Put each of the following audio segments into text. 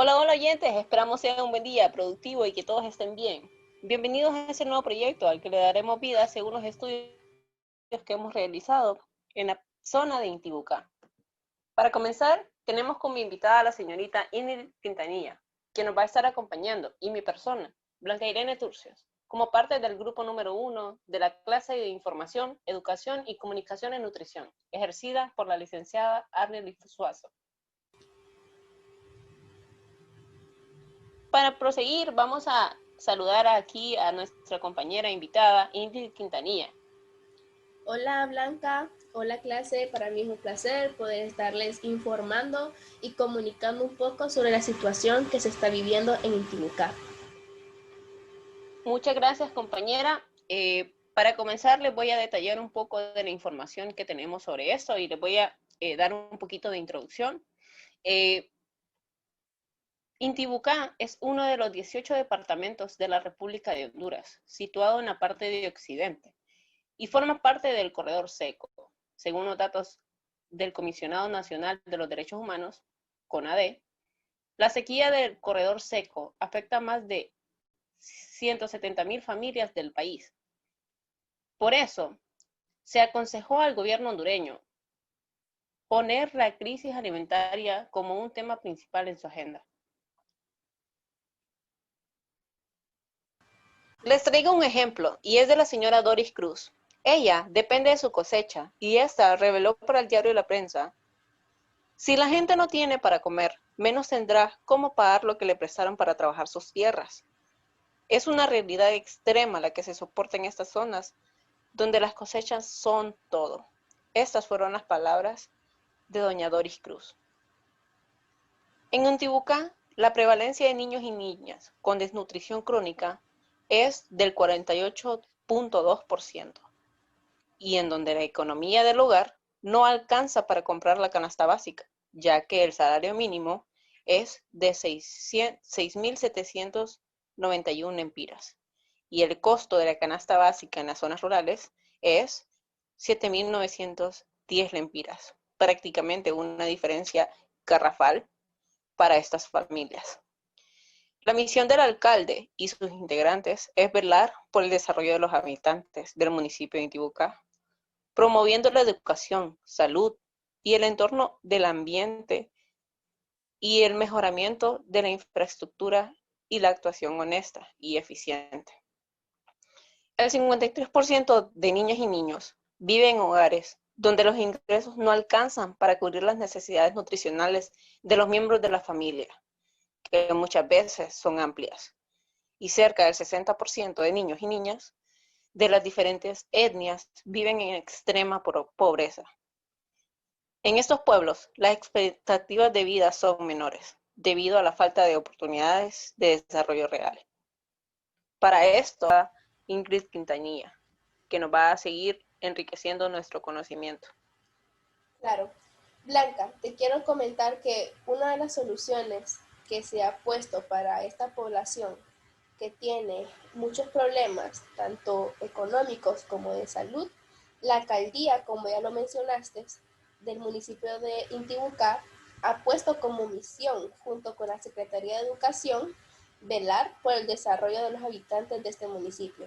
Hola, hola oyentes, esperamos sea un buen día, productivo y que todos estén bien. Bienvenidos a este nuevo proyecto al que le daremos vida según los estudios que hemos realizado en la zona de Intibucá. Para comenzar, tenemos como invitada a la señorita Ingrid Quintanilla, que nos va a estar acompañando, y mi persona, Blanca Irene Turcios, como parte del grupo número uno de la clase de Información, Educación y Comunicación en Nutrición, ejercida por la licenciada Arnel Suazo. Para proseguir, vamos a saludar aquí a nuestra compañera invitada, Ingrid Quintanilla. Hola Blanca, hola clase, para mí es un placer poder estarles informando y comunicando un poco sobre la situación que se está viviendo en Intibucá. Muchas gracias compañera. Eh, para comenzar les voy a detallar un poco de la información que tenemos sobre esto y les voy a eh, dar un poquito de introducción. Eh, Intibucá es uno de los 18 departamentos de la República de Honduras, situado en la parte de occidente, y forma parte del corredor seco. Según los datos del Comisionado Nacional de los Derechos Humanos, CONADE, la sequía del corredor seco afecta a más de 170 mil familias del país. Por eso, se aconsejó al gobierno hondureño poner la crisis alimentaria como un tema principal en su agenda. Les traigo un ejemplo, y es de la señora Doris Cruz. Ella depende de su cosecha, y esta reveló para el diario La Prensa, si la gente no tiene para comer, menos tendrá cómo pagar lo que le prestaron para trabajar sus tierras. Es una realidad extrema la que se soporta en estas zonas, donde las cosechas son todo. Estas fueron las palabras de doña Doris Cruz. En Untibucá, la prevalencia de niños y niñas con desnutrición crónica es del 48.2%, y en donde la economía del hogar no alcanza para comprar la canasta básica, ya que el salario mínimo es de 6.791 empiras, y el costo de la canasta básica en las zonas rurales es 7.910 lempiras, prácticamente una diferencia garrafal para estas familias. La misión del alcalde y sus integrantes es velar por el desarrollo de los habitantes del municipio de Intibucá, promoviendo la educación, salud y el entorno del ambiente y el mejoramiento de la infraestructura y la actuación honesta y eficiente. El 53% de niñas y niños viven en hogares donde los ingresos no alcanzan para cubrir las necesidades nutricionales de los miembros de la familia que muchas veces son amplias. Y cerca del 60% de niños y niñas de las diferentes etnias viven en extrema pobreza. En estos pueblos, las expectativas de vida son menores debido a la falta de oportunidades de desarrollo real. Para esto, Ingrid Quintanilla, que nos va a seguir enriqueciendo nuestro conocimiento. Claro. Blanca, te quiero comentar que una de las soluciones que se ha puesto para esta población que tiene muchos problemas, tanto económicos como de salud, la alcaldía, como ya lo mencionaste, del municipio de Intibucá, ha puesto como misión, junto con la Secretaría de Educación, velar por el desarrollo de los habitantes de este municipio.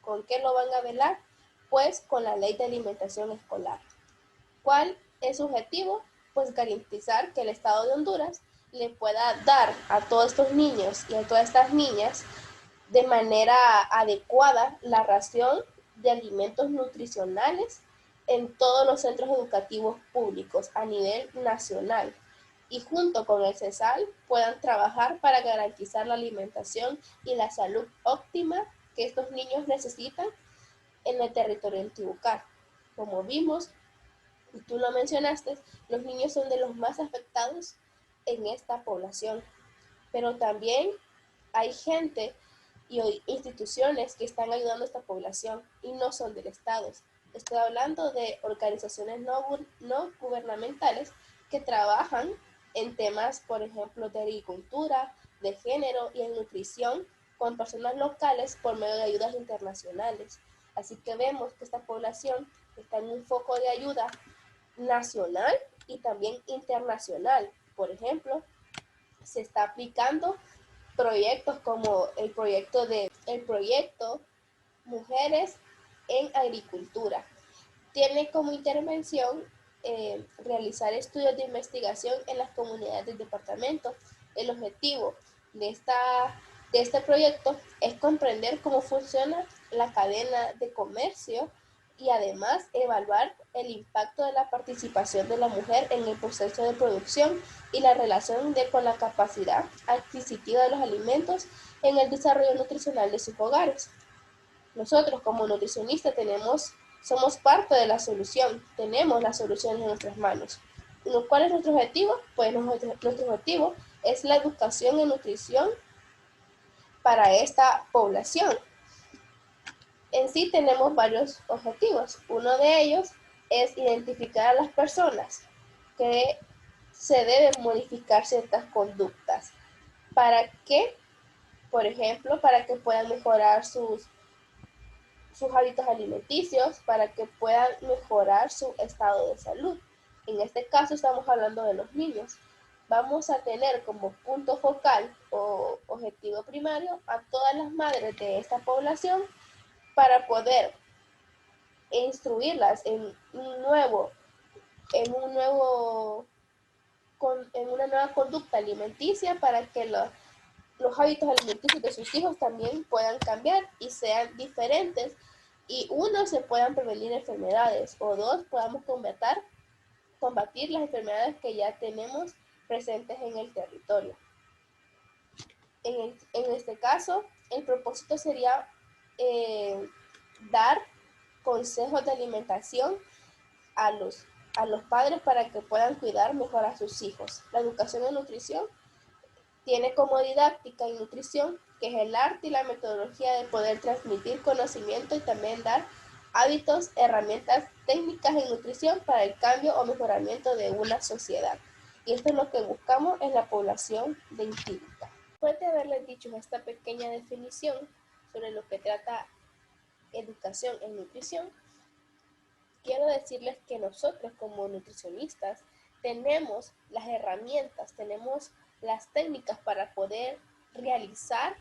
¿Con qué lo van a velar? Pues con la ley de alimentación escolar. ¿Cuál es su objetivo? Pues garantizar que el Estado de Honduras le pueda dar a todos estos niños y a todas estas niñas de manera adecuada la ración de alimentos nutricionales en todos los centros educativos públicos a nivel nacional y junto con el CESAL puedan trabajar para garantizar la alimentación y la salud óptima que estos niños necesitan en el territorio de Tibucar. Como vimos, y tú lo mencionaste, los niños son de los más afectados en esta población. Pero también hay gente y instituciones que están ayudando a esta población y no son del Estado. Estoy hablando de organizaciones no, no gubernamentales que trabajan en temas, por ejemplo, de agricultura, de género y en nutrición con personas locales por medio de ayudas internacionales. Así que vemos que esta población está en un foco de ayuda nacional y también internacional. Por ejemplo, se está aplicando proyectos como el proyecto de el proyecto Mujeres en Agricultura. Tiene como intervención eh, realizar estudios de investigación en las comunidades del departamento. El objetivo de, esta, de este proyecto es comprender cómo funciona la cadena de comercio y además evaluar el impacto de la participación de la mujer en el proceso de producción y la relación de, con la capacidad adquisitiva de los alimentos en el desarrollo nutricional de sus hogares. Nosotros como nutricionistas tenemos somos parte de la solución, tenemos las soluciones en nuestras manos. ¿Cuál es nuestro objetivo? Pues nuestro, objetivo es la educación en nutrición para esta población. En sí tenemos varios objetivos. Uno de ellos es identificar a las personas que se deben modificar ciertas conductas. ¿Para qué? Por ejemplo, para que puedan mejorar sus sus hábitos alimenticios para que puedan mejorar su estado de salud. En este caso estamos hablando de los niños. Vamos a tener como punto focal o objetivo primario a todas las madres de esta población para poder instruirlas en un nuevo, en un nuevo, en una nueva conducta alimenticia para que los, los hábitos alimenticios de sus hijos también puedan cambiar y sean diferentes y uno, se puedan prevenir enfermedades o dos, podamos combatir, combatir las enfermedades que ya tenemos presentes en el territorio. En, este caso, el propósito sería eh, dar consejos de alimentación a los, a los padres para que puedan cuidar mejor a sus hijos. La educación en nutrición tiene como didáctica y nutrición que es el arte y la metodología de poder transmitir conocimiento y también dar hábitos, herramientas técnicas en nutrición para el cambio o mejoramiento de una sociedad. Y esto es lo que buscamos en la población de Intílica. Después de haberles dicho esta pequeña definición sobre lo que trata educación en nutrición, quiero decirles que nosotros como nutricionistas tenemos las herramientas, tenemos las técnicas para poder realizar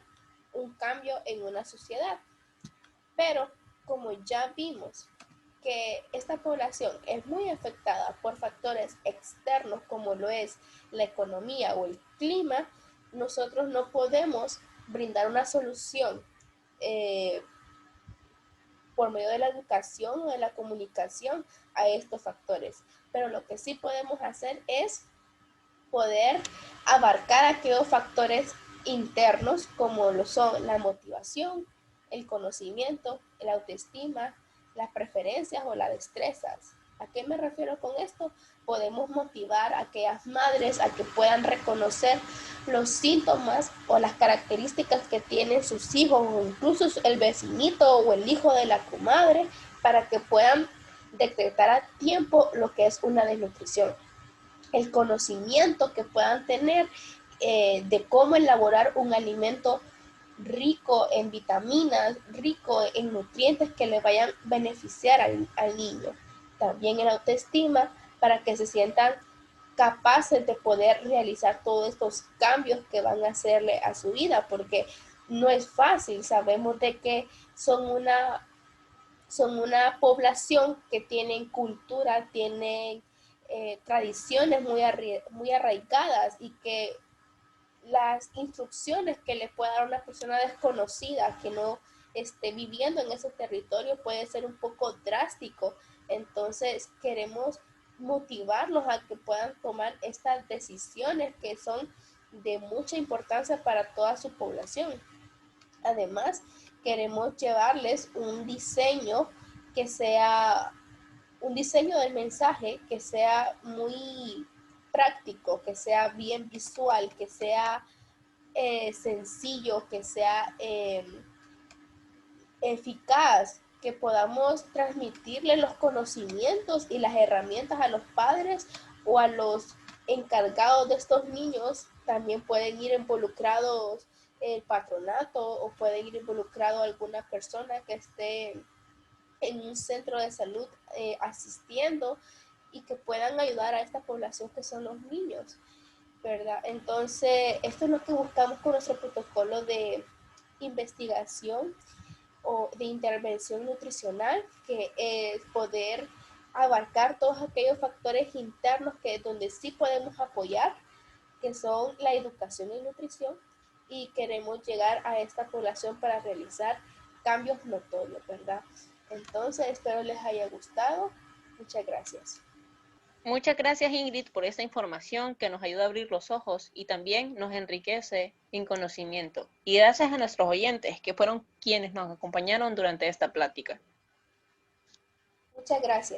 un cambio en una sociedad. Pero como ya vimos que esta población es muy afectada por factores externos como lo es la economía o el clima, nosotros no podemos brindar una solución eh, por medio de la educación o de la comunicación a estos factores. Pero lo que sí podemos hacer es poder abarcar aquellos factores internos como lo son la motivación, el conocimiento, la autoestima, las preferencias o las destrezas. ¿A qué me refiero con esto? Podemos motivar a aquellas madres a que puedan reconocer los síntomas o las características que tienen sus hijos o incluso el vecinito o el hijo de la comadre para que puedan detectar a tiempo lo que es una desnutrición. El conocimiento que puedan tener eh, de cómo elaborar un alimento rico en vitaminas, rico en nutrientes que le vayan a beneficiar al, al niño. También en autoestima para que se sientan capaces de poder realizar todos estos cambios que van a hacerle a su vida, porque no es fácil, sabemos de que son una, son una población que tienen cultura, tienen eh, tradiciones muy, muy arraigadas y que las instrucciones que le pueda dar una persona desconocida que no esté viviendo en ese territorio puede ser un poco drástico. Entonces queremos motivarlos a que puedan tomar estas decisiones que son de mucha importancia para toda su población. Además, queremos llevarles un diseño que sea un diseño del mensaje que sea muy práctico, que sea bien visual, que sea eh, sencillo, que sea em, eficaz, que podamos transmitirle los conocimientos y las herramientas a los padres o a los encargados de estos niños. También pueden ir involucrados el patronato o pueden ir involucrado alguna persona que esté en un centro de salud eh, asistiendo y que puedan ayudar a esta población que son los niños. ¿verdad? Entonces, esto es lo que buscamos con nuestro protocolo de investigación o de intervención nutricional, que es poder abarcar todos aquellos factores internos que donde sí podemos apoyar, que son la educación y nutrición, y queremos llegar a esta población para realizar cambios notorios, ¿verdad? Entonces, espero les haya gustado. Muchas gracias. Muchas gracias Ingrid por esta información que nos ayuda a abrir los ojos y también nos enriquece en conocimiento. Y gracias a nuestros oyentes que fueron quienes nos acompañaron durante esta plática. Muchas gracias.